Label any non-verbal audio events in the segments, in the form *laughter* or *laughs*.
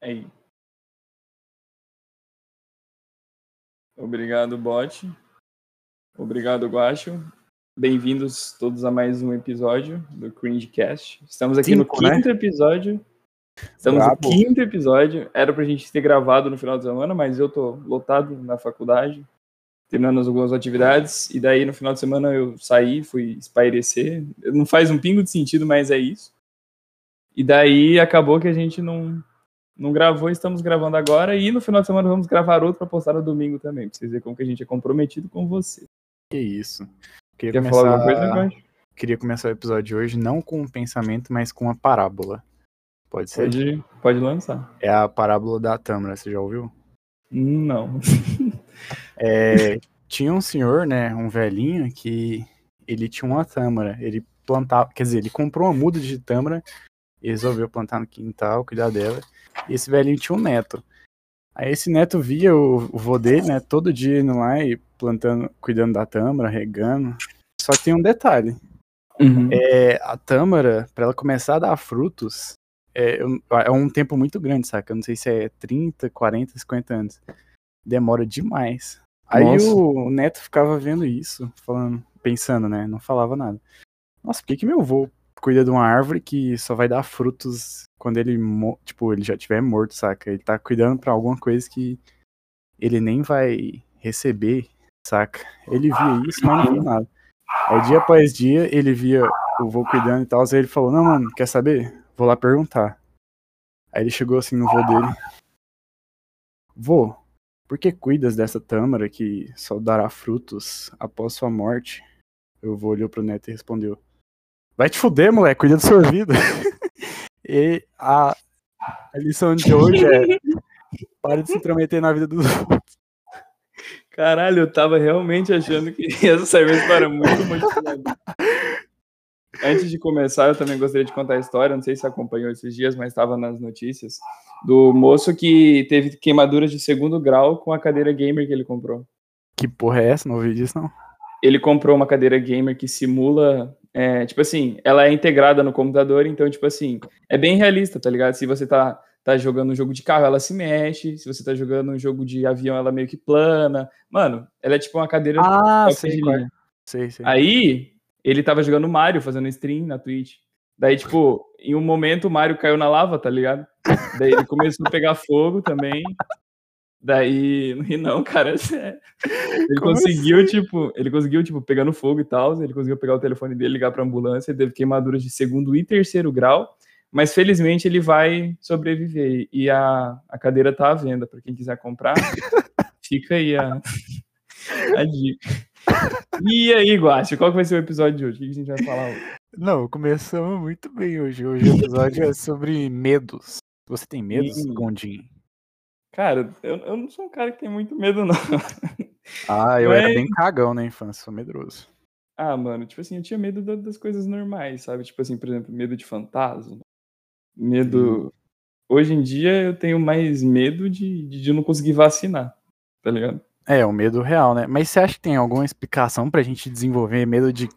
Aí. Obrigado, bot. Obrigado, Guacho. Bem-vindos todos a mais um episódio do Cringecast. Estamos aqui Cinco, no né? quinto episódio. Estamos Brabo. no quinto episódio. Era pra gente ter gravado no final de semana, mas eu tô lotado na faculdade, terminando algumas atividades. E daí, no final de semana, eu saí, fui espairecer. Não faz um pingo de sentido, mas é isso. E daí, acabou que a gente não, não gravou, estamos gravando agora. E no final de semana, vamos gravar outro pra postar no domingo também, pra vocês verem como que a gente é comprometido com você. Que isso. Queria Quer começar, falar alguma coisa, queria começar o episódio de hoje não com um pensamento, mas com uma parábola. Pode ser? Pode, pode lançar. É a parábola da Tâmara, você já ouviu? Não. *laughs* É, tinha um senhor, né, um velhinho, que ele tinha uma tâmara. Ele plantava, quer dizer, ele comprou uma muda de tâmara e resolveu plantar no quintal, cuidar dela. E esse velhinho tinha um neto. Aí esse neto via o, o vô dele, né, todo dia indo lá e plantando, cuidando da tâmara, regando. Só que tem um detalhe. Uhum. É, a tâmara, para ela começar a dar frutos, é, um- é um tempo muito grande, saca? Eu não sei se é 30, 40, 50 anos. Demora demais. Aí Nossa. o neto ficava vendo isso, falando, pensando, né? Não falava nada. Nossa, por que, que meu avô cuida de uma árvore que só vai dar frutos quando ele, tipo, ele já tiver morto, saca? Ele tá cuidando pra alguma coisa que ele nem vai receber, saca? Ele via isso, mas não via nada. Aí dia após dia ele via o vô cuidando e tal, aí ele falou, não, mano, quer saber? Vou lá perguntar. Aí ele chegou assim no vô dele. Vô, por que cuidas dessa tâmara que só dará frutos após sua morte? O vô olhou pro neto e respondeu. Vai te fuder, moleque, cuida da sua vida. *laughs* e a, a lição de hoje é pare de se intrometer na vida dos outros. Caralho, eu tava realmente achando que *laughs* essa cerveja era muito motivada. Antes de começar, eu também gostaria de contar a história, não sei se você acompanhou esses dias, mas estava nas notícias, do moço que teve queimaduras de segundo grau com a cadeira gamer que ele comprou. Que porra é essa? Não ouvi disso, não. Ele comprou uma cadeira gamer que simula, é, tipo assim, ela é integrada no computador, então, tipo assim, é bem realista, tá ligado? Se você tá, tá jogando um jogo de carro, ela se mexe, se você tá jogando um jogo de avião, ela meio que plana. Mano, ela é tipo uma cadeira Ah, sei, qual é. sei, sei. Aí, ele tava jogando Mario, fazendo stream na Twitch. Daí, tipo, em um momento o Mario caiu na lava, tá ligado? Daí ele começou a pegar fogo também. Daí, ri *laughs* não, cara, *laughs* é. Ele Como conseguiu, tipo, ele conseguiu, tipo, pegando fogo e tal, ele conseguiu pegar o telefone dele, ligar pra ambulância, ele teve queimaduras de segundo e terceiro grau, mas felizmente ele vai sobreviver. E a, a cadeira tá à venda, pra quem quiser comprar, *laughs* fica aí a, a dica. E aí, Guache, qual que vai ser o episódio de hoje? O que a gente vai falar hoje? Não, começamos muito bem hoje. Hoje o episódio é sobre medos. Você tem medos, Hum. Gondim? Cara, eu, eu não sou um cara que tem muito medo, não. *laughs* Ah, eu era Mas- bem cagão na infância, sou medroso. Ah, mano, tipo assim, eu tinha medo da- das coisas normais, sabe? Tipo assim, por exemplo, medo de fantasma. Medo. Hoje em dia eu tenho mais medo de, de não conseguir vacinar, tá ligado? É, o medo real, né? Mas você acha que tem alguma explicação pra gente desenvolver medo de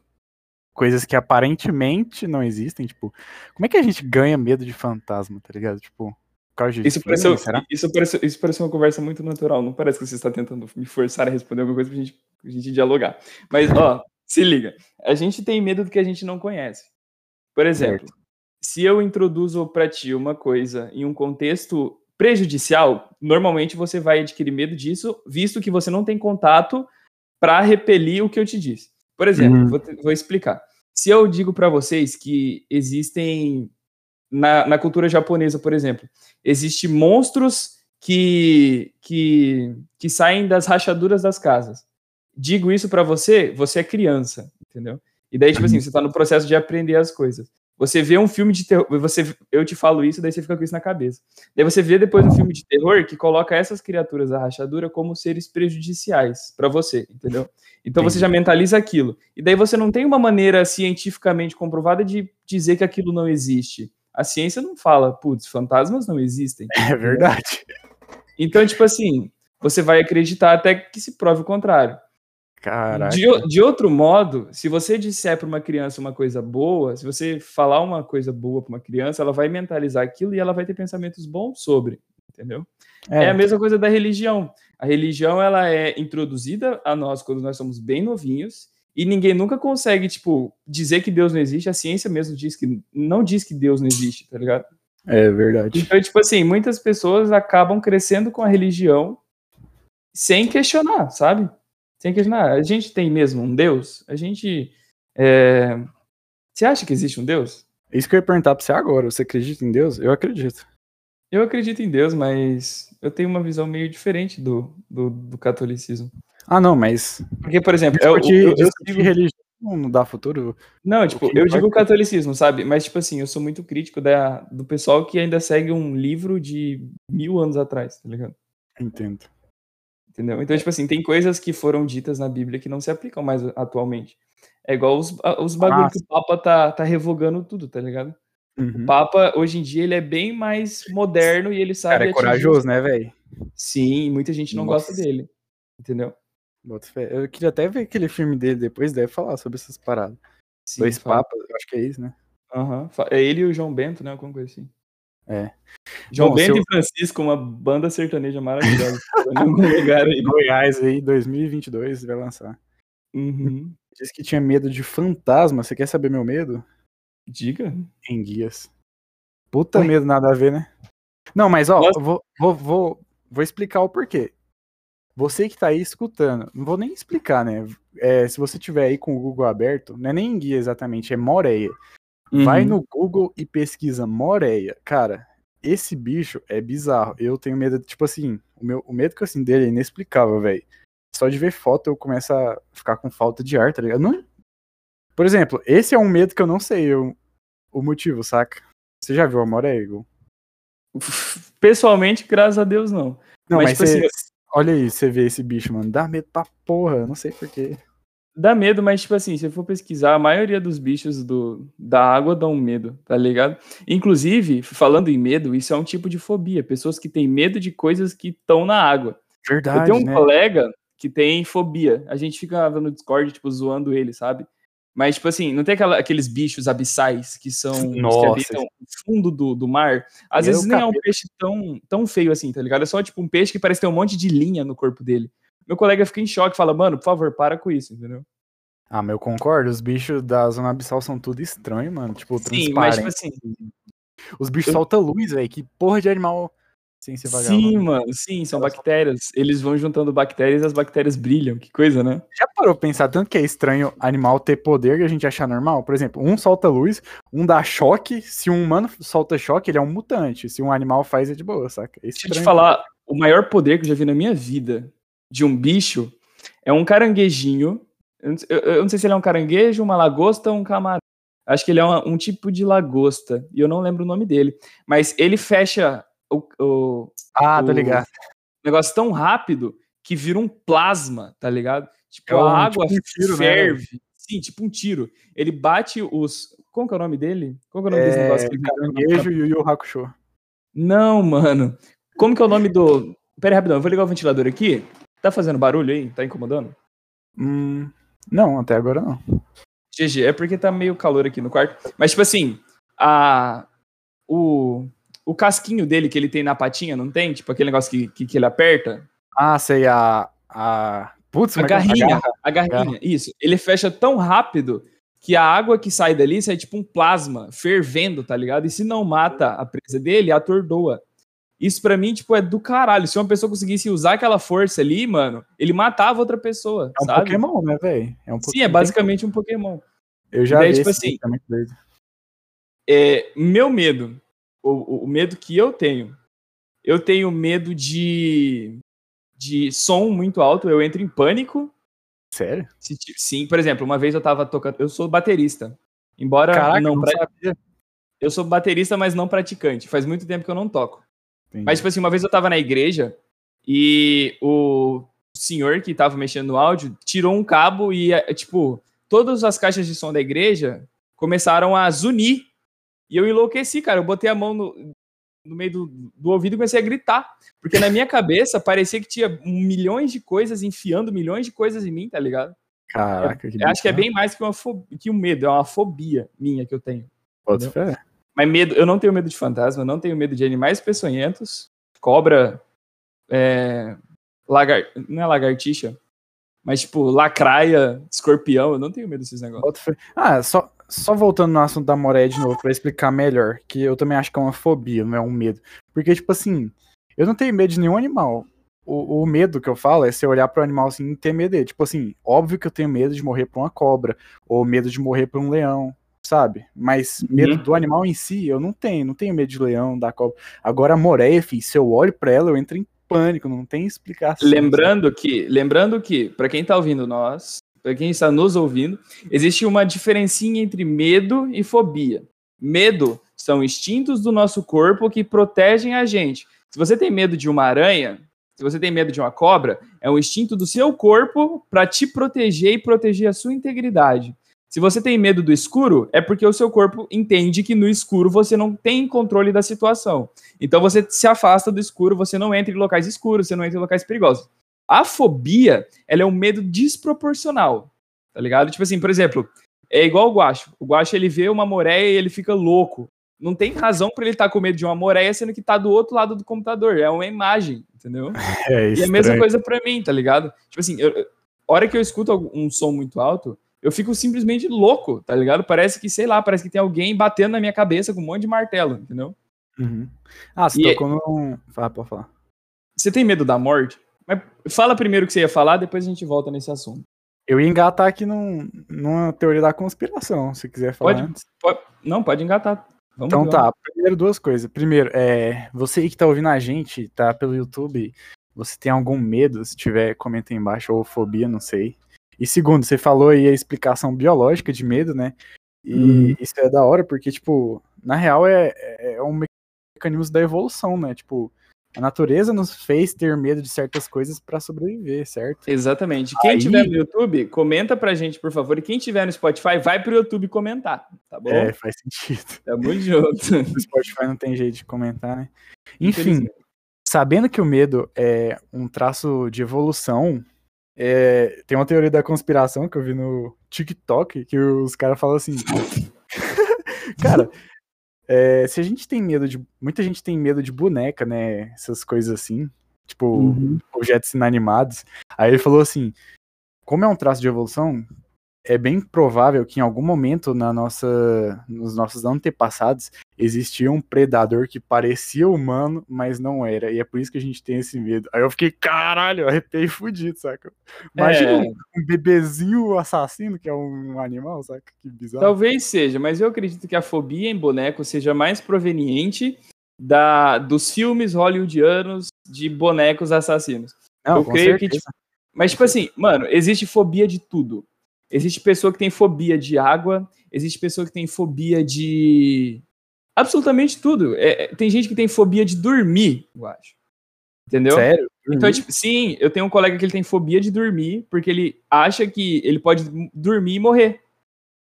coisas que aparentemente não existem? Tipo, como é que a gente ganha medo de fantasma, tá ligado? Tipo, causa de Isso pareceu, será? isso, pareceu, isso pareceu uma conversa muito natural. Não parece que você está tentando me forçar a responder alguma coisa pra gente, pra gente dialogar. Mas, ó, se liga. A gente tem medo do que a gente não conhece. Por exemplo, se eu introduzo pra ti uma coisa em um contexto prejudicial, normalmente você vai adquirir medo disso, visto que você não tem contato para repelir o que eu te disse. Por exemplo, Uhum. vou, te- vou explicar. Se eu digo para vocês que existem na, na cultura japonesa, por exemplo, existem monstros que, que, que saem das rachaduras das casas. Digo isso para você, você é criança, entendeu? E daí, tipo assim, você tá no processo de aprender as coisas. Você vê um filme de terror, você, eu te falo isso, daí você fica com isso na cabeça. Daí você vê depois um filme de terror que coloca essas criaturas da rachadura como seres prejudiciais para você, entendeu? Então você Entendi. já mentaliza aquilo. E daí você não tem uma maneira cientificamente comprovada de dizer que aquilo não existe. A ciência não fala, putz, fantasmas não existem. *laughs* É verdade. Então, tipo assim, você vai acreditar até que se prove o contrário. Caraca. De, de outro modo, se você disser para uma criança uma coisa boa, se você falar uma coisa boa para uma criança, ela vai mentalizar aquilo e ela vai ter pensamentos bons sobre, entendeu? É. é. a mesma coisa da religião. A religião ela é introduzida a nós quando nós somos bem novinhos e ninguém nunca consegue tipo dizer que Deus não existe. A ciência mesmo diz que não diz que Deus não existe, tá ligado? É verdade. Então tipo assim, muitas pessoas acabam crescendo com a religião sem questionar, sabe? Sem questionar. A gente tem mesmo um Deus? A gente é... Você acha que existe um Deus? Isso que eu ia perguntar pra você agora. Você acredita em Deus? Eu acredito. Eu acredito em Deus, mas eu tenho uma visão meio diferente do, do, do catolicismo. Ah, não, mas. Porque, por exemplo, eu, eu, eu digo... religião não dá futuro. Não, tipo, eu digo catolicismo, sabe? Mas, tipo assim, eu sou muito crítico da, do pessoal que ainda segue um livro de mil anos atrás, tá ligado? Entendo. Entendeu? Então, tipo assim, tem coisas que foram ditas na Bíblia que não se aplicam mais atualmente. É igual os, os bagulhos que o Papa tá, tá revogando tudo, tá ligado? Uhum. O Papa, hoje em dia, ele é bem mais moderno e ele sabe. Cara, é corajoso, né, velho? Sim, muita gente não Nossa. gosta dele. Entendeu? Eu queria até ver aquele filme dele depois, deve falar sobre essas paradas. Sim, Dois fala. papas, eu acho que é isso, né? Uhum. É ele e o João Bento, né? Alguma coisa assim. É. João Bom, Bento eu... e Francisco, uma banda sertaneja maravilhosa. *laughs* lugar aí. Goiás aí, 2022, vai lançar. Uhum. Diz que tinha medo de fantasma. Você quer saber meu medo? Diga. Em guias. Puta medo, nada a ver, né? Não, mas ó, vou, vou, vou, vou explicar o porquê. Você que tá aí escutando, não vou nem explicar, né? É, se você tiver aí com o Google aberto, não é nem guia exatamente, é Moreia. Uhum. Vai no Google e pesquisa Moreia. Cara, esse bicho é bizarro. Eu tenho medo, tipo assim, o, meu, o medo que eu assim dele é inexplicável, velho. Só de ver foto eu começo a ficar com falta de ar, tá ligado? Não, por exemplo, esse é um medo que eu não sei eu, o motivo, saca? Você já viu Amor é Ego? Pessoalmente, graças a Deus, não. Não, mas, mas tipo assim, olha aí, você vê esse bicho, mano. Dá medo pra porra, não sei porquê. Dá medo, mas, tipo assim, se for pesquisar, a maioria dos bichos do, da água dão medo, tá ligado? Inclusive, falando em medo, isso é um tipo de fobia. Pessoas que têm medo de coisas que estão na água. Verdade. Eu tenho um né? colega que tem fobia. A gente fica no Discord, tipo, zoando ele, sabe? Mas, tipo assim, não tem aquela, aqueles bichos abissais que são Nossa. que habitam no fundo do, do mar? Às Meu vezes nem é um peixe tão, tão feio assim, tá ligado? É só, tipo, um peixe que parece ter um monte de linha no corpo dele. Meu colega fica em choque, fala, mano, por favor, para com isso, entendeu? Ah, mas eu concordo, os bichos da zona abissal são tudo estranho, mano. Tipo, Sim, mas, tipo assim... Os bichos eu... soltam luz, velho. Que porra de animal sem ser vagabundo. Sim, mano, sim, são Elas bactérias. São... Eles vão juntando bactérias e as bactérias brilham. Que coisa, né? Já parou pra pensar tanto que é estranho animal ter poder e a gente achar normal? Por exemplo, um solta luz, um dá choque. Se um humano solta choque, ele é um mutante. Se um animal faz, é de boa, saca? É Deixa eu te falar, o maior poder que eu já vi na minha vida de um bicho é um caranguejinho. Eu, não sei se ele é um caranguejo, uma lagosta ou um camarão. Acho que ele é um, um tipo de lagosta. E eu não lembro o nome dele. Mas ele fecha o, o, ah, tá ligado. negócio tão rápido que vira um plasma, tá ligado? Tipo, é um, a água tipo um tiro, né, ferve. Né? Sim, tipo um tiro. Ele bate os. Como que é o nome dele? Como que é o nome é... desse negócio? Que Caranguejo e o Yu Hakusho. Não, mano. Como que é o nome do. Pera aí, rapidão, eu vou ligar o ventilador aqui. Tá fazendo barulho aí? Tá incomodando? Hum, não, até agora não. GG, é porque tá meio calor aqui no quarto. Mas, tipo assim, a. O o casquinho dele que ele tem na patinha, não tem? Tipo aquele negócio que, que, que ele aperta. Ah, sei, a. a... Putz, a é garrinha, a, garrinha, isso. Ele fecha tão rápido que a água que sai dali sai tipo um plasma fervendo, tá ligado? E se não mata a presa dele, atordoa. Isso para mim, tipo, é do caralho. Se uma pessoa conseguisse usar aquela força ali, mano, ele matava outra pessoa, É um sabe? Pokémon, né, velho? É um Sim, é basicamente um Pokémon. Eu já daí, vi tipo assim, é, meu medo o, o medo que eu tenho. Eu tenho medo de, de som muito alto, eu entro em pânico. Sério? Sim, por exemplo, uma vez eu tava tocando. Eu sou baterista. Embora Caraca, não, não. Eu sou baterista, mas não praticante. Faz muito tempo que eu não toco. Entendi. Mas, tipo assim, uma vez eu tava na igreja e o senhor que tava mexendo no áudio tirou um cabo e, tipo, todas as caixas de som da igreja começaram a zunir e eu enlouqueci, cara. Eu botei a mão no, no meio do, do ouvido e comecei a gritar. Porque na minha cabeça parecia que tinha milhões de coisas enfiando milhões de coisas em mim, tá ligado? Caraca, é, que Acho que é bem mais que, uma fobia, que um medo, é uma fobia minha que eu tenho. Pode ser. Mas medo, eu não tenho medo de fantasma, não tenho medo de animais peçonhentos. cobra, é, lagar, não é lagartixa, mas tipo, lacraia, escorpião, eu não tenho medo desses negócios. Ah, só, só voltando no assunto da Moreia de novo, pra explicar melhor, que eu também acho que é uma fobia, não é um medo. Porque, tipo assim, eu não tenho medo de nenhum animal. O, o medo que eu falo é você olhar pro animal assim e ter medo dele. Tipo assim, óbvio que eu tenho medo de morrer por uma cobra, ou medo de morrer por um leão, sabe? Mas medo uhum. do animal em si, eu não tenho. Não tenho medo de leão, da cobra. Agora a Moreia, filho, se eu olho pra ela, eu entro em pânico, não tem explicação. Lembrando sabe? que, lembrando que, para quem tá ouvindo nós, para quem está nos ouvindo, existe uma diferencinha entre medo e fobia. Medo são instintos do nosso corpo que protegem a gente. Se você tem medo de uma aranha, se você tem medo de uma cobra, é um instinto do seu corpo para te proteger e proteger a sua integridade. Se você tem medo do escuro, é porque o seu corpo entende que no escuro você não tem controle da situação. Então você se afasta do escuro, você não entra em locais escuros, você não entra em locais perigosos. A fobia, ela é um medo desproporcional, tá ligado? Tipo assim, por exemplo, é igual o Guacho. O Guacho, ele vê uma moreia e ele fica louco. Não tem razão para ele estar tá com medo de uma moreia, sendo que tá do outro lado do computador. É uma imagem, entendeu? *laughs* É e é a mesma coisa para mim, tá ligado? Tipo assim, eu, hora que eu escuto um som muito alto, eu fico simplesmente louco, tá ligado? Parece que, sei lá, parece que tem alguém batendo na minha cabeça com um monte de martelo, entendeu? Uhum. Ah, você e tocou no... Fala, pode falar. Você tem medo da morte? Fala primeiro o que você ia falar, depois a gente volta nesse assunto. Eu ia engatar aqui num, numa teoria da conspiração, se quiser falar pode. Pode, não, pode engatar. Vamos então tá, primeiro duas coisas. Primeiro, é, você aí que tá ouvindo a gente, tá pelo YouTube, você tem algum medo? Se tiver, comenta aí embaixo, ou fobia, não sei. E segundo, você falou aí a explicação biológica de medo, né? E hum. isso é da hora, porque, tipo, na real é, é um mecanismo da evolução, né? Tipo, a natureza nos fez ter medo de certas coisas para sobreviver, certo? Exatamente. Quem Aí... tiver no YouTube, comenta pra gente, por favor. E quem tiver no Spotify, vai pro YouTube comentar, tá bom? É, faz sentido. Tamo junto. *laughs* No Spotify não tem jeito de comentar, né? Enfim, sabendo que o medo é um traço de evolução, é... tem uma teoria da conspiração que eu vi no TikTok, que os caras falam assim... *laughs* cara, é, se a gente tem medo de. Muita gente tem medo de boneca, né? Essas coisas assim. Tipo, uhum. objetos inanimados. Aí ele falou assim: como é um traço de evolução, é bem provável que em algum momento na nossa, nos nossos antepassados existia um predador que parecia humano, mas não era. E é por isso que a gente tem esse medo. Aí eu fiquei, caralho, eu arrepiei fudido, saca? Imagina é... um bebezinho assassino que é um animal, saca? Que bizarro. Talvez seja, mas eu acredito que a fobia em boneco seja mais proveniente da, dos filmes hollywoodianos de bonecos assassinos. Não, eu creio certeza. que. Tipo, mas, tipo assim, mano, existe fobia de tudo. Existe pessoa que tem fobia de água, existe pessoa que tem fobia de. Absolutamente tudo. É, é tem gente que tem fobia de dormir, eu acho. Entendeu? Sério? Então, tipo, sim, eu tenho um colega que ele tem fobia de dormir, porque ele acha que ele pode dormir e morrer.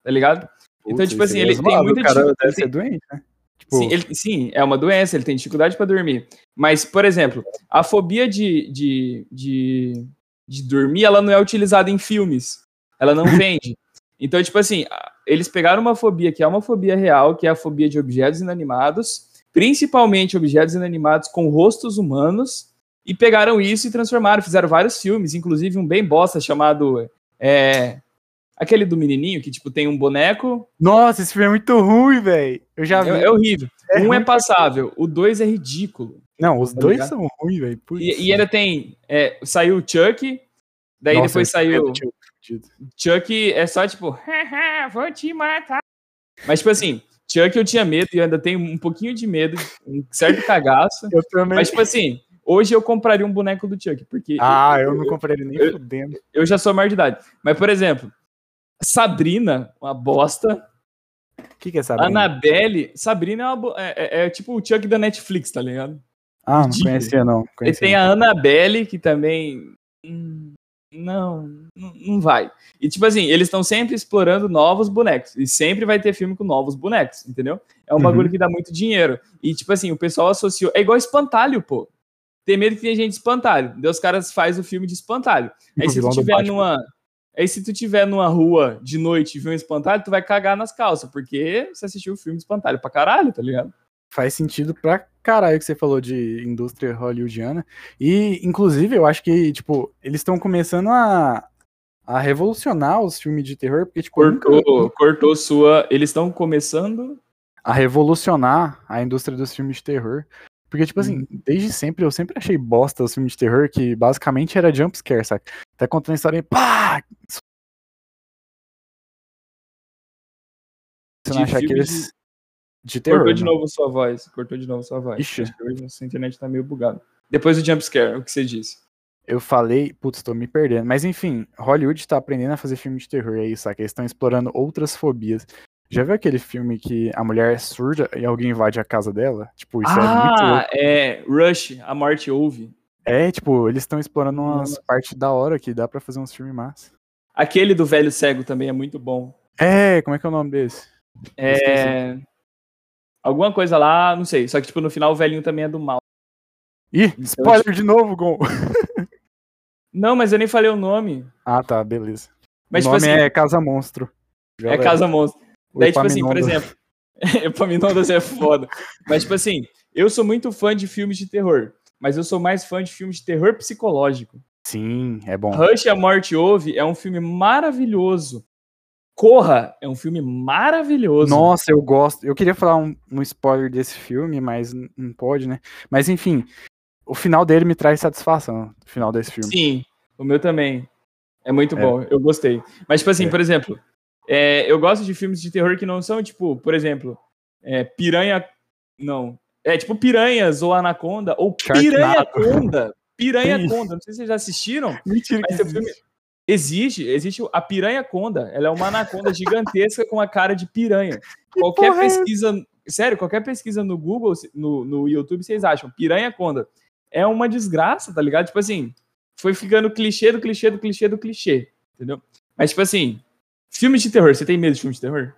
Tá ligado? então, tipo assim, ele tem muita dificuldade. Deve ser doente, né? Tipo... Sim, ele, sim, é uma doença, ele tem dificuldade para dormir. Mas, por exemplo, a fobia de, de, de, de dormir, ela não é utilizada em filmes. Ela não vende. Então, tipo assim, eles pegaram uma fobia que é uma fobia real, que é a fobia de objetos inanimados, principalmente objetos inanimados com rostos humanos, e pegaram isso e transformaram, fizeram vários filmes, inclusive um bem bosta chamado é, aquele do menininho que tipo tem um boneco. Nossa, esse filme é muito ruim, velho. Eu já vi. É, é horrível. É um é passável, o dois é ridículo. Não, os tá dois ligado? são ruins, velho. E, e ainda tem, é, saiu o Chuck, daí Nossa, depois saiu Chuck é só tipo, vou te matar. Mas, tipo assim, Chuck eu tinha medo e ainda tenho um pouquinho de medo, um certo cagaço. *laughs* eu também. Mas, tipo assim, hoje eu compraria um boneco do Chuck, porque. Ah, eu, eu não compraria nem eu, fudendo. Eu já sou maior de idade. Mas, por exemplo, Sabrina, uma bosta. O que, que é Sabrina? Annabelle. Sabrina é, uma, é, é, é, tipo o Chuck da Netflix, tá ligado? Ah, não conhecia, não. Conhecia. E tem a Annabelle, que também. Hum, não, não vai. E tipo assim, eles estão sempre explorando novos bonecos. E sempre vai ter filme com novos bonecos, entendeu? É um uhum. bagulho que dá muito dinheiro. E tipo assim, o pessoal associou. É igual espantalho, pô. Tem medo que tem gente de espantalho. Daí os caras fazem o filme de espantalho. Aí se tu tiver numa. Aí se tu tiver numa rua de noite e ver um espantalho, tu vai cagar nas calças, porque você assistiu o filme de espantalho pra caralho, tá ligado? Faz sentido pra caralho que você falou de indústria hollywoodiana. E, inclusive, eu acho que, tipo, eles estão começando a, a revolucionar os filmes de terror, porque, tipo, Cortou, nunca- cortou sua. Eles estão começando. a revolucionar a indústria dos filmes de terror. Porque, tipo assim, Uhum. desde sempre, eu sempre achei bosta os filmes de terror, que basicamente era jumpscare, sabe? Tá contando a história pá! Você não achar filme aqueles de terror. cortou de né? novo sua voz. Cortou de novo sua voz. Ixi. Hoje a sua internet tá meio bugada. Depois do jumpscare, o que você disse? Eu falei, putz, tô me perdendo. Mas enfim, Hollywood tá aprendendo a fazer filme de terror aí, saca? Eles estão explorando outras fobias. Já viu aquele filme que a mulher é surda e alguém invade a casa dela? Tipo, isso é muito ah, é Rush, A Morte Ouve. É, tipo, eles estão explorando umas partes da hora que dá pra fazer uns filmes massa. Aquele do velho cego também é muito bom. É, como é que é o nome desse? É. Alguma coisa lá, não sei. Só que, tipo, no final o velhinho também é do mal. Ih, Então, spoiler de novo, Gon. *laughs* Não, mas eu nem falei o nome. Ah, tá, beleza. Mas, o tipo nome assim, é Casa Monstro. é Galera, Casa Monstro. o Daí, tipo assim, por exemplo. *laughs* Epaminondas é foda. Mas, tipo assim, eu sou muito fã de filmes de terror. Mas eu sou mais fã de filmes de terror psicológico. Sim, é bom. Rush, A Morte Ouve é um filme maravilhoso. Corra é um filme maravilhoso. Nossa, eu gosto. Eu queria falar um, um spoiler desse filme, mas não pode, né? Mas enfim, o final dele me traz satisfação. O final desse filme. Sim, o meu também. É muito É. bom, eu gostei. Mas, tipo assim, É. por exemplo, é, eu gosto de filmes de terror que não são, tipo, por exemplo, é, Piranha. Não. É tipo Piranhas ou Anaconda, ou Sharknado. Piranha-Conda. Piranha. *laughs* Conda. Não sei se vocês já assistiram. Mentira que Mas esse existe. filme existe, existe a piranha conda. Ela é uma anaconda gigantesca com a cara de piranha. qualquer porra é pesquisa, sério, qualquer pesquisa no Google, no, no YouTube, vocês acham piranha conda. É uma desgraça, tá ligado? Tipo assim, foi ficando clichê do clichê do clichê do clichê, entendeu? Mas tipo assim, filmes de terror, você tem medo de filmes de terror?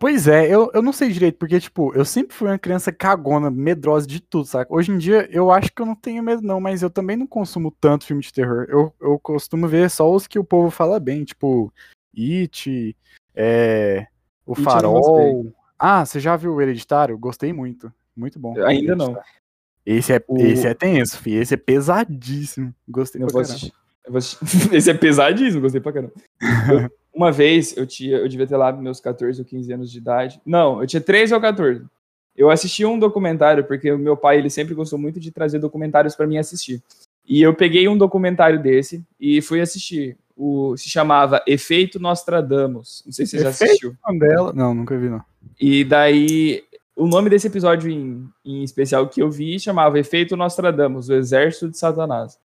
Pois é, eu, eu não sei direito, porque, tipo, eu sempre fui uma criança cagona, medrosa de tudo, saca? Hoje em dia, eu acho que eu não tenho medo, não, mas eu também não consumo tanto filme de terror. Eu, eu costumo ver só os que o povo fala bem, tipo, It, é, O It eu Farol. Ah, você já viu o Hereditário? Gostei muito. Muito bom. Ainda não. Esse é, O- esse é tenso, fi. Esse é pesadíssimo. Gostei Eu pra vou. Eu assistir. *laughs* Esse é pesadíssimo, gostei pra caramba. *laughs* Uma vez eu tinha, eu devia ter lá meus 14 ou 15 anos de idade. Não, eu tinha 13 ou 14. Eu assisti um documentário porque o meu pai, ele sempre gostou muito de trazer documentários pra mim assistir. E eu peguei um documentário desse e fui assistir. O se chamava Efeito Nostradamus. Não sei se você já assistiu. Mandela. Não, nunca vi, não. E daí, o nome desse episódio em, em especial que eu vi chamava Efeito Nostradamus, o Exército de Satanás.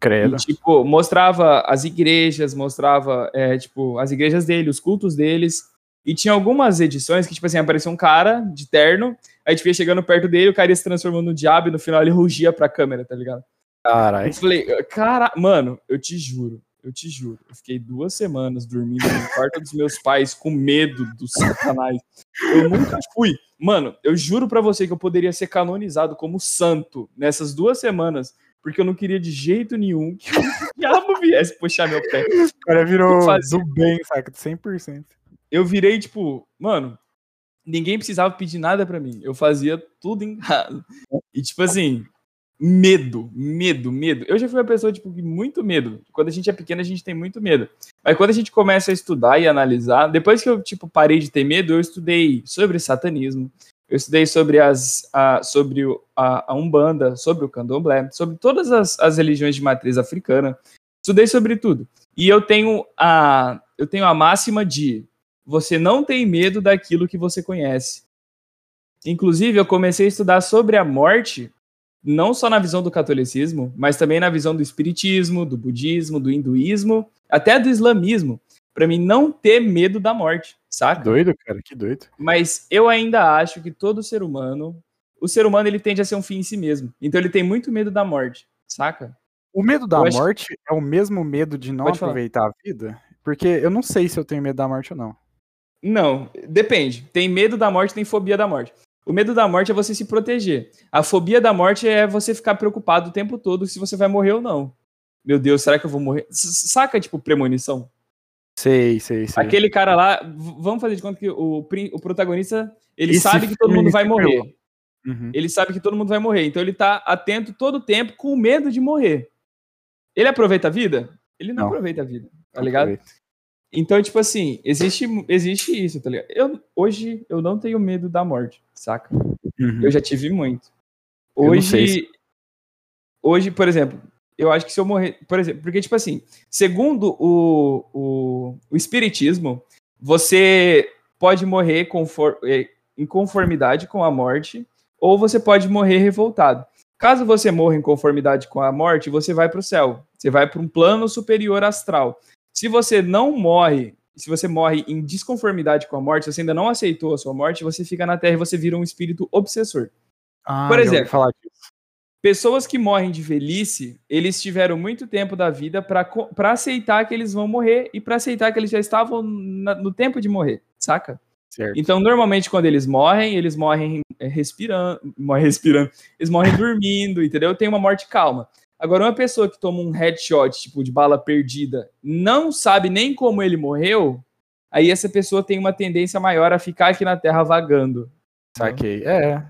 Credo. E, tipo, mostrava as igrejas, mostrava, é, tipo, as igrejas dele, os cultos deles. E tinha algumas edições que, tipo assim, aparecia um cara de terno, aí a gente ia chegando perto dele, o cara ia se transformando no diabo e no final ele rugia pra câmera, tá ligado? Caralho. Eu falei, cara, mano, eu te juro, eu te juro. Eu fiquei duas semanas dormindo no quarto dos meus pais com medo do satanás. Eu nunca fui. Mano, eu juro pra você que eu poderia ser canonizado como santo nessas duas semanas, porque eu não queria de jeito nenhum que o diabo viesse puxar meu pé. O cara virou do bem, saca? 100%. Eu virei, tipo, mano, ninguém precisava pedir nada pra mim. Eu fazia tudo em casa. E, tipo assim, medo, medo, medo. Eu já fui uma pessoa, tipo, muito medo. Quando a gente é pequeno, a gente tem muito medo. Mas quando a gente começa a estudar e analisar, depois que eu, tipo, parei de ter medo, eu estudei sobre satanismo, eu estudei sobre, as, a, sobre a, a Umbanda, sobre o Candomblé, sobre todas as, as religiões de matriz africana. Estudei sobre tudo. E eu tenho a, eu tenho a máxima de você não tem medo daquilo que você conhece. Inclusive, eu comecei a estudar sobre a morte, não só na visão do catolicismo, mas também na visão do espiritismo, do budismo, do hinduísmo, até do islamismo, para mim não ter medo da morte, saca? Doido, cara, que doido. Mas eu ainda acho que todo ser humano, o ser humano ele tende a ser um fim em si mesmo. Então ele tem muito medo da morte, saca? O medo da Eu acho- morte é o mesmo medo de não Pode falar. aproveitar a vida? Porque eu não sei se eu tenho medo da morte ou não. Não, depende. Tem medo da morte, tem fobia da morte. O medo da morte é você se proteger. A fobia da morte é você ficar preocupado o tempo todo se você vai morrer ou não. Meu Deus, será que eu vou morrer? Saca, tipo, premonição? Sei, sei, sei. Aquele cara lá, vamos fazer de conta que o, o protagonista, ele Esse sabe que todo mundo vai morrer. Uhum. Ele sabe que todo mundo vai morrer, então ele tá atento todo o tempo com medo de morrer. Ele aproveita a vida? Ele não, Não. aproveita a vida, tá ligado? Então, tipo assim, existe, existe isso, tá ligado? Eu, hoje eu não tenho medo da morte, saca? Uhum. Eu já tive muito. Hoje, se- hoje, por exemplo, eu acho que se eu morrer, por exemplo, porque tipo assim, segundo o, o, o espiritismo, você pode morrer confor, eh, em conformidade com a morte, ou você pode morrer revoltado. Caso você morra em conformidade com a morte, você vai para o céu. Você vai para um plano superior astral. Se você não morre, se você morre em desconformidade com a morte, se você ainda não aceitou a sua morte, você fica na Terra e você vira um espírito obsessor. Ah, Por exemplo. Pessoas que morrem de velhice, eles tiveram muito tempo da vida para aceitar que eles vão morrer e para aceitar que eles já estavam na- no tempo de morrer, saca? Certo. Então, normalmente, quando eles morrem, eles morrem é, respirando, morrem respirando, eles morrem dormindo, entendeu? Tem uma morte calma. Agora, uma pessoa que toma um headshot, tipo, de bala perdida, não sabe nem como ele morreu, aí essa pessoa tem uma tendência maior a ficar aqui na Terra vagando. Saquei. É.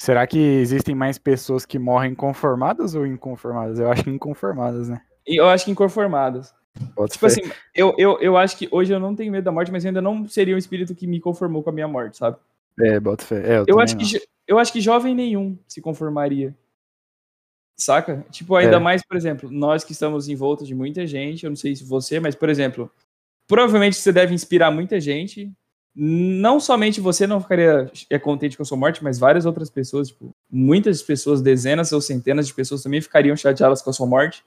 Será que existem mais pessoas que morrem conformadas ou inconformadas? Eu acho que inconformadas, né? E eu acho que inconformadas. Bota Tipo fé. assim, eu, eu, eu acho que hoje eu não tenho medo da morte, mas eu ainda não seria um espírito que me conformou com a minha morte, sabe? É, bota fé. É, eu, Eu acho, que, não. eu acho que jovem nenhum se conformaria. Saca? Tipo, ainda É. mais, por exemplo, nós que estamos em volta de muita gente, eu não sei se você, mas, por exemplo, provavelmente você deve inspirar muita gente. Não somente você não ficaria é, contente com a sua morte, mas várias outras pessoas, tipo, muitas pessoas, dezenas ou centenas de pessoas também ficariam chateadas com a sua morte.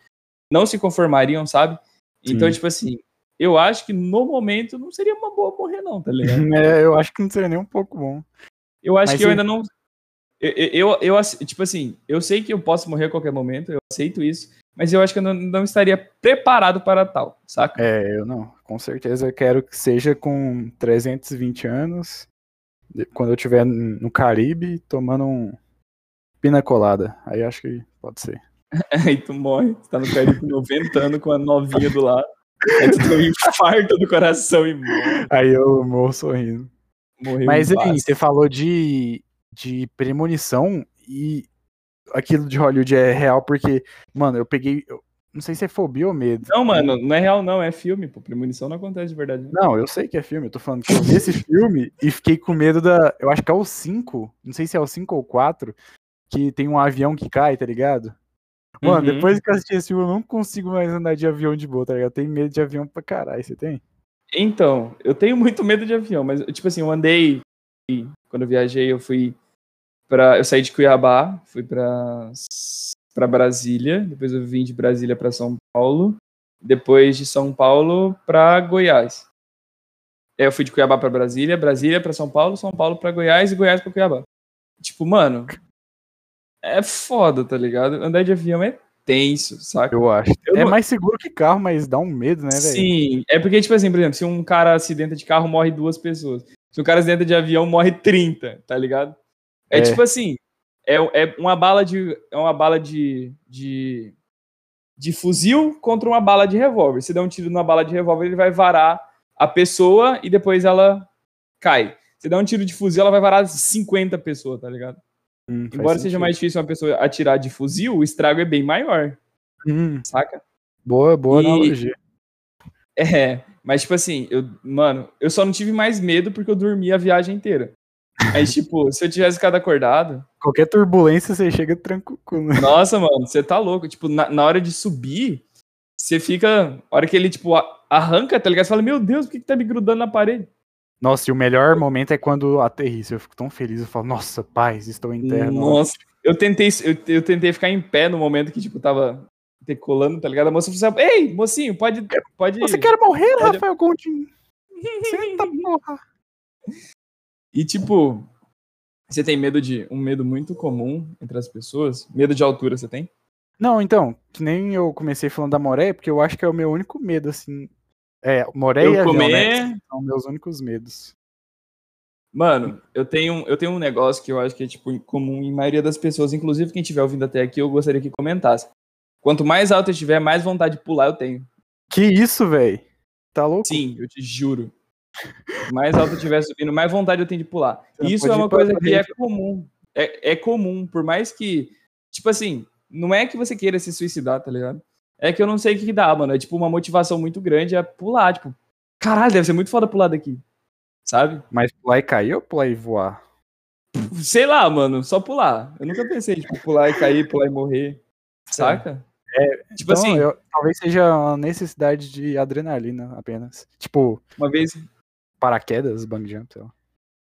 Não se conformariam, sabe? Então, Sim. tipo assim, eu acho que no momento não seria uma boa morrer, não, tá ligado? É, eu acho que não seria nem um pouco bom. Eu acho Mas que eu e- ainda não. Eu, eu, eu, tipo assim, eu sei que eu posso morrer a qualquer momento, eu aceito isso, mas eu acho que eu não, não estaria preparado para tal, saca? É, eu não. Com certeza eu quero que seja com 320 anos, quando eu estiver no Caribe, tomando um pina colada. Aí acho que pode ser. *laughs* Aí tu morre, tu tá no Caribe com 90 anos com a novinha do lado. Aí tu tem um infarto do coração e morre. Aí eu morro sorrindo. Morreu Mas paz. você falou de, de premonição e aquilo de Hollywood é real porque, mano, eu peguei. eu não sei se é fobia ou medo. Não, mano, não é real, não, é filme, pô. Premonição não acontece de verdade. não. Não, eu sei que é filme, eu tô falando que eu vi esse *laughs* filme e fiquei com medo da. Eu acho que é o 5, não sei se é o 5 ou 4, que tem um avião que cai, tá ligado? Mano, Uhum. depois que eu assisti esse filme, eu não consigo mais andar de avião de boa, tá ligado? Eu tenho medo de avião pra caralho, você tem? Então, eu tenho muito medo de avião, mas, tipo assim, eu andei. Quando eu viajei, eu fui pra. Eu saí de Cuiabá, fui pra, pra Brasília, depois eu vim de Brasília pra São Paulo, depois de São Paulo pra Goiás. É, eu fui de Cuiabá pra Brasília, Brasília pra São Paulo, São Paulo pra Goiás e Goiás pra Cuiabá. Tipo, mano, é foda, tá ligado? Andar de avião é tenso, saca? Eu acho. Eu é não- mais seguro que carro, mas dá um medo, né, velho? Sim, é porque, tipo assim, por exemplo, se um cara acidenta de carro, morre duas pessoas. Se um cara acidenta de avião, morre 30, tá ligado? É, É. tipo assim, é, é uma bala de. É uma bala de, de. de fuzil contra uma bala de revólver. Se der um tiro numa bala de revólver, ele vai varar a pessoa e depois ela cai. Se der um tiro de fuzil, ela vai varar 50 pessoas, tá ligado? Hum, Embora seja sentido. mais difícil uma pessoa atirar de fuzil, o estrago é bem maior, Hum, saca? boa, boa E- analogia. É, mas tipo assim, eu, mano, eu só não tive mais medo porque eu dormi a viagem inteira. Aí, tipo, se eu tivesse ficado acordado, Qualquer turbulência você chega tranquilo. né? nossa, mano, você tá louco. Tipo, na, na hora de subir, você fica. A hora que ele, tipo, arranca, tá ligado? Você fala, meu Deus, por que, que tá me grudando na parede? Nossa, e o melhor momento é quando aterrissa. Eu fico tão feliz. Eu falo, nossa, paz, estou em terra. Nossa, eu tentei, eu, eu tentei ficar em pé no momento que, tipo, tava decolando, tá ligado? A moça falou assim, ei, mocinho, pode. pode... Você quer morrer, Pode- Rafael Coutinho? Senta, porra. E, tipo, você tem medo de. Um medo muito comum entre as pessoas? Medo de altura, você tem? Não, então, que nem eu comecei falando da Moré, porque eu acho que é o meu único medo, assim. É, Moré e Eu avião, comer. né? São meus únicos medos. Mano, eu tenho, eu tenho um negócio que eu acho que é, tipo, comum em maioria das pessoas, inclusive quem estiver ouvindo até aqui, eu gostaria que comentasse. Quanto mais alto eu tiver, mais vontade de pular eu tenho. Que isso, velho? Tá louco? Sim, eu te juro. Mais alto eu estiver subindo, mais vontade eu tenho de pular. Isso é uma coisa que é comum. É, é comum, por mais que. Tipo assim, não é que você queira se suicidar, tá ligado? É que eu não sei o que, que dá, mano. É tipo uma motivação muito grande é pular. Tipo, caralho, deve ser muito foda pular daqui. Sabe? Mas pular e cair ou pular e voar? Sei lá, mano, só pular. Eu nunca pensei, tipo, pular e cair, pular e morrer. Saca? tipo Então, assim, eu- talvez seja uma necessidade de adrenalina apenas. Tipo, uma vez, paraquedas, bang jump, sei lá.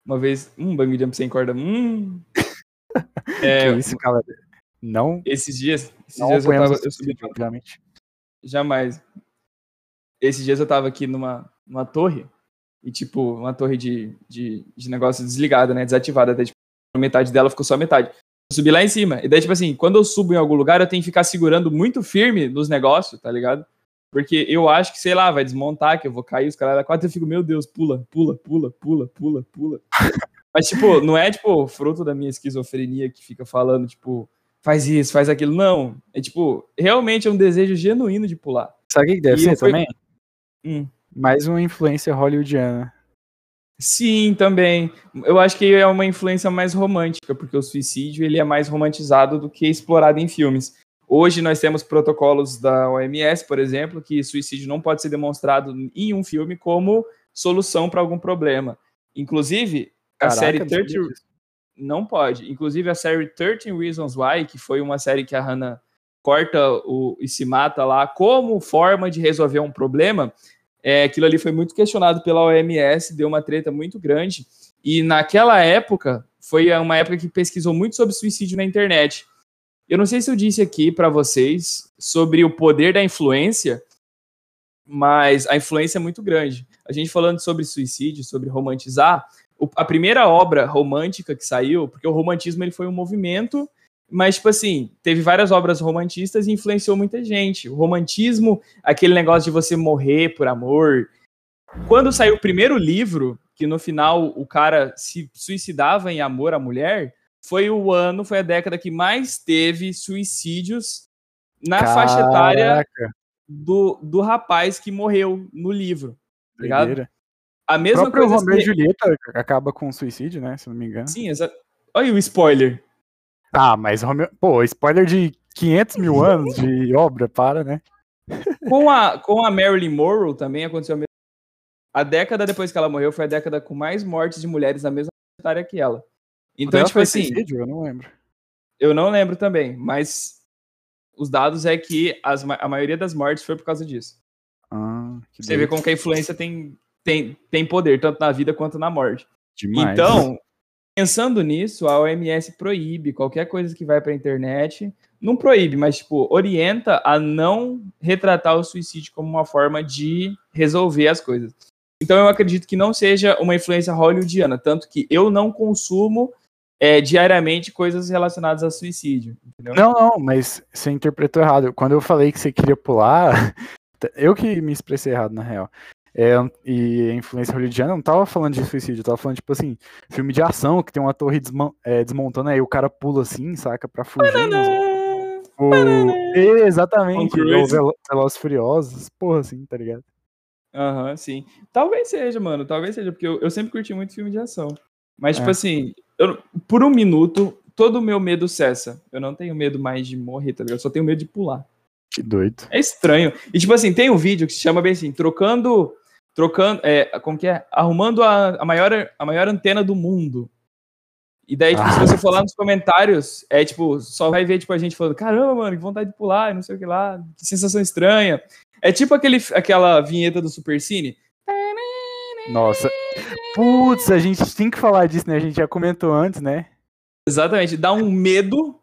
uma vez, um bang jump sem corda. Hum. *laughs* que É, isso, galera? Não, esses dias, esses não dias eu tava, eu subi obviamente. Jamais. Esses dias eu tava aqui numa, numa torre, e tipo, uma torre de, de, de negócio desligada, né? Desativada. Até, tipo, metade dela ficou só metade. Eu subi lá em cima. E daí, tipo assim, quando eu subo em algum lugar, eu tenho que ficar segurando muito firme nos negócios, tá ligado? Porque eu acho que, sei lá, vai desmontar, que eu vou cair, os caras da quatro, eu fico, meu Deus, pula, pula, pula, pula, pula, pula. *laughs* Mas, tipo, não é, tipo, fruto da minha esquizofrenia que fica falando, tipo, faz isso, faz aquilo. Não. É, tipo, realmente é um desejo genuíno de pular. Sabe o que deve E ser também? Hum. Mais uma influência hollywoodiana. Sim, também. Eu acho que é uma influência mais romântica, porque o suicídio ele é mais romantizado do que explorado em filmes. Hoje nós temos protocolos da OMS, por exemplo, que suicídio não pode ser demonstrado em um filme como solução para algum problema. Inclusive, a Caraca, série não sabia 30 disso. não pode. Inclusive, a série 13 Reasons Why, que foi uma série que a Hannah corta o, e se mata lá como forma de resolver um problema, é, aquilo ali foi muito questionado pela OMS, deu uma treta muito grande. E naquela época, foi uma época que pesquisou muito sobre suicídio na internet. Eu não sei se eu disse aqui para vocês sobre o poder da influência, mas a influência é muito grande. A gente falando sobre suicídio, sobre romantizar, a primeira obra romântica que saiu, porque o romantismo ele foi um movimento, mas tipo assim, teve várias obras romantistas e influenciou muita gente. O romantismo, aquele negócio de você morrer por amor. Quando saiu o primeiro livro, que no final o cara se suicidava em amor à mulher, foi o ano, foi a década que mais teve suicídios na faixa etária Caraca, do, do rapaz que morreu no livro. tá ligado? A O mesma próprio coisa. Romeu e Julieta acaba com suicídio, né? Se não me engano. Sim, exa... Olha o spoiler. Ah, mas Romeu... Pô, spoiler de 500 mil anos de obra, para, né? *laughs* Com a, com a Marilyn Monroe também aconteceu a mesma A década depois que ela morreu foi a década com mais mortes de mulheres na mesma área que ela. Então, tipo foi assim? Eu não lembro. eu não lembro também, mas os dados é que as a maioria das mortes foi por causa disso. Ah, que Você vê como que a influência tem, tem, tem poder, tanto na vida quanto na morte. Demais. Então, pensando nisso, a OMS proíbe qualquer coisa que vai para a internet. Não proíbe, mas tipo, orienta a não retratar o suicídio como uma forma de resolver as coisas. Então eu acredito que não seja uma influência hollywoodiana, tanto que eu não consumo é, diariamente coisas relacionadas a suicídio. Entendeu? Não, não, mas você interpretou errado. Quando eu falei que você queria pular, *laughs* eu que me expressei errado, na real. É, e a influência hollywoodiana não tava falando de suicídio, eu tava falando, tipo assim, filme de ação que tem uma torre desmon- é, desmontando, aí o cara pula assim, saca, pra fugir. O... Exatamente, Tom o Cruise. Velo Velozes e Furiosos, porra, assim, tá ligado? Aham, sim. Talvez seja, mano. Talvez seja, porque eu, eu sempre curti muito filme de ação. Mas, tipo É. assim, eu- por um minuto, todo o meu medo cessa. Eu não tenho medo mais de morrer, tá ligado? Eu só tenho medo de pular. Que doido. É estranho. E, tipo assim, tem um vídeo que se chama bem assim, trocando. Trocando. É, como que é? Arrumando a, a, maior, a maior antena do mundo. E daí, tipo, se Ah. você for lá nos comentários, é tipo, só vai ver, tipo, a gente falando, caramba, mano, que vontade de pular, não sei o que lá, que sensação estranha. É tipo aquele, aquela vinheta do Super Cine. Nossa. Putz, a gente tem que falar disso, né? A gente já comentou antes, né? Exatamente, dá um medo.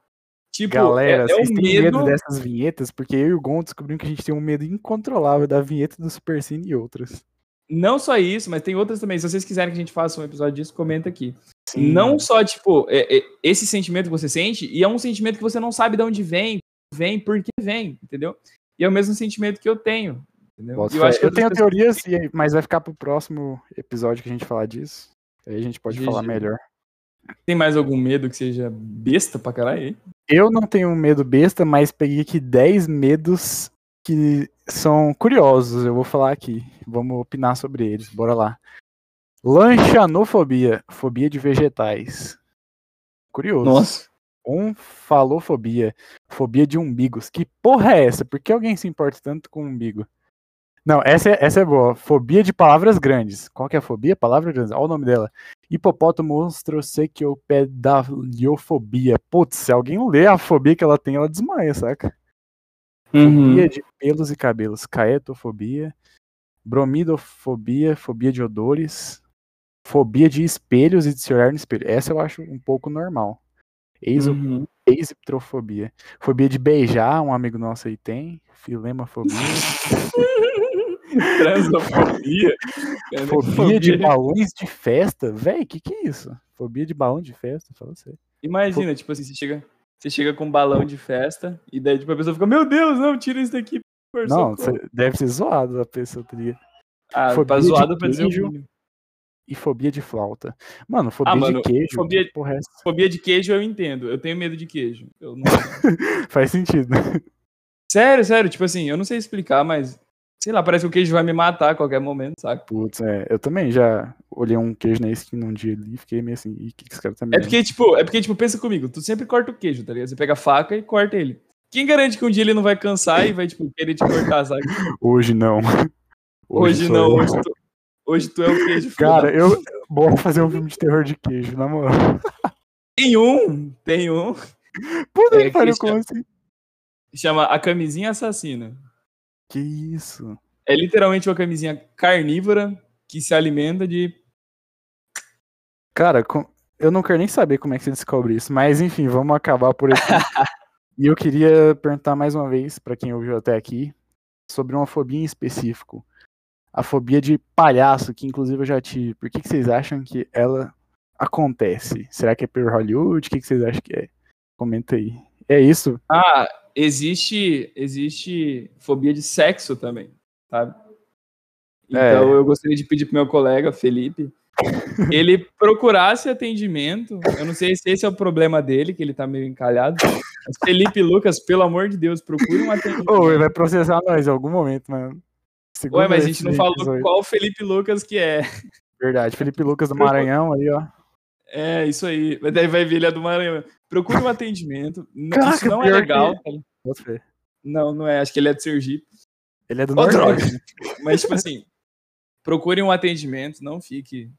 Tipo, Galera, é, é um medo. medo dessas vinhetas? Porque eu e o Gon descobrimos que a gente tem um medo incontrolável da vinheta do Super Cine e outras. Não só isso, mas tem outras também. Se vocês quiserem que a gente faça um episódio disso, comenta aqui. Sim. Não só, tipo, é- é esse sentimento que você sente, e é um sentimento que você não sabe de onde vem, vem, por que vem, entendeu? E é o mesmo sentimento que eu tenho. Entendeu? Boto E fé. que eu tenho teorias, mas vai ficar pro próximo episódio que a gente falar disso. Aí a gente pode GG. falar melhor. Tem mais algum medo que seja besta pra caralho? Eu não tenho medo besta, mas peguei aqui 10 medos que são curiosos, eu vou falar aqui. Vamos opinar sobre eles, bora lá. Lanchanofobia, fobia de vegetais. Curioso. Nossa. Onfalofobia, fobia de umbigos. Que porra é essa? Por que alguém se importa tanto com umbigo? Não, essa é, essa é boa. Fobia de palavras grandes. Qual que é a fobia? Palavras grandes. Olha o nome dela. Hipopótamo monstrossequiopedaliofobia. Putz, se alguém lê a fobia que ela tem, ela desmaia, saca? Uhum. Fobia de pelos e cabelos. Caetofobia. Bromidofobia. Fobia de odores. Fobia de espelhos e de se olhar no espelho. Essa eu acho um pouco normal. Exo Uhum. Exitrofobia. Fobia de beijar, um amigo nosso aí tem. Filemafobia. *laughs* Transofobia. Cara, Fobia de fobia- balões de festa. Véi, que que é isso? Fobia de balão de festa, fala sério. Imagina, tipo assim, você chega, você chega com um balão de festa e daí tipo, a pessoa fica, meu Deus, não, tira isso daqui. por Não, socorro." cê- deve ser zoado a pessoa, tá ligado? Ah, fobia pra de zoado pra dizer o. E fobia de flauta. Mano, fobia Ah, mano, de queijo. fobia- porra é? Fobia de queijo eu entendo. Eu tenho medo de queijo. Não... *laughs* Faz sentido. sério, sério, tipo assim, eu não sei explicar, mas sei lá, parece que o queijo vai me matar a qualquer momento, sabe? Putz, é. Eu também já olhei um queijo na esquina um dia ali e fiquei meio assim, e que, que esse cara tá me É porque, tipo, é porque, tipo, pensa comigo, tu sempre corta o queijo, tá ligado? Você pega a faca e corta ele. Quem garante que um dia ele não vai cansar e vai, tipo, querer te cortar, sabe? *laughs* Hoje não. Hoje, sou não, eu. hoje tu, hoje tu é o queijo. Cara, da- eu. Bora fazer um filme de terror de queijo, na moral. Tem um, tem um, Puta É, que pariu, como assim? chama A Camisinha Assassina. Que isso? É literalmente uma camisinha carnívora que se alimenta de. Cara, com- eu não quero nem saber como é que você descobre isso, mas enfim, vamos acabar por aqui. *laughs* e eu queria perguntar mais uma vez, pra quem ouviu até aqui, sobre uma fobia em específico. A fobia de palhaço, que inclusive eu já tive. Por que, que vocês acham que ela acontece? Será que é por Hollywood? O que, que vocês acham que é? Comenta aí. É isso? Ah, existe, existe fobia de sexo também, sabe? É. Então eu gostaria de pedir pro meu colega Felipe *laughs* ele procurasse atendimento. Eu não sei se esse é o problema dele, que ele tá meio encalhado. Mas Felipe Lucas, pelo amor de Deus, procure um atendimento. Ou ele vai processar nós em algum momento, mano. Ué, mas a gente não falou episódio. qual Felipe Lucas que é. Verdade, Felipe Lucas do Maranhão aí, ó. É, isso aí. Daí vai ver ele é do Maranhão. Procure um atendimento. Caraca, isso não é legal. que-. Não, não é. Acho que ele é de Sergipe. Ele é do droga. Nordeste. Mas, tipo assim, procure um atendimento, não fique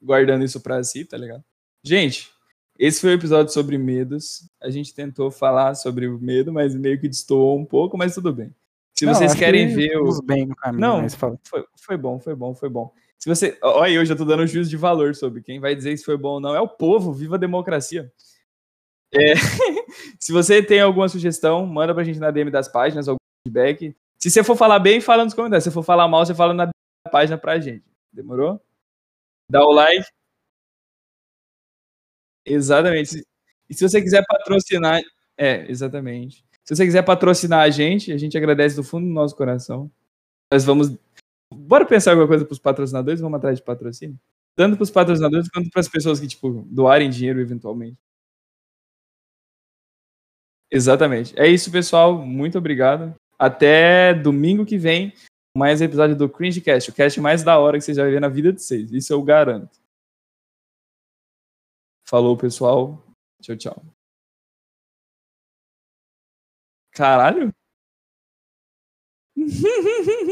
guardando isso pra si, tá ligado? Gente, esse foi o episódio sobre medos. A gente tentou falar sobre o medo, mas meio que destoou um pouco, mas tudo bem. Se Não, vocês querem que ver o. bem no caminho, Não. Foi, foi bom, foi bom, foi bom. Se você. Olha, eu já tô dando juízo de valor sobre quem vai dizer se foi bom ou não. É o povo, viva a democracia. É, *laughs* se você tem alguma sugestão, manda pra gente na DM das páginas, algum feedback. Se você for falar bem, fala nos comentários. Se for falar mal, você fala na página pra gente. Demorou? Dá o like. Exatamente. E se você quiser patrocinar. É, exatamente. Se você quiser patrocinar a gente, a gente agradece do fundo do nosso coração. Nós vamos. Bora pensar alguma coisa pros patrocinadores? Vamos atrás de patrocínio? Tanto pros patrocinadores quanto pras pessoas que, tipo, doarem dinheiro eventualmente. Exatamente. É isso, pessoal. Muito obrigado. Até domingo que vem, mais episódio do Cringecast, o cast mais da hora que vocês já viram na vida de vocês. Isso eu garanto. Falou, pessoal. Tchau, tchau. Caralho? *laughs*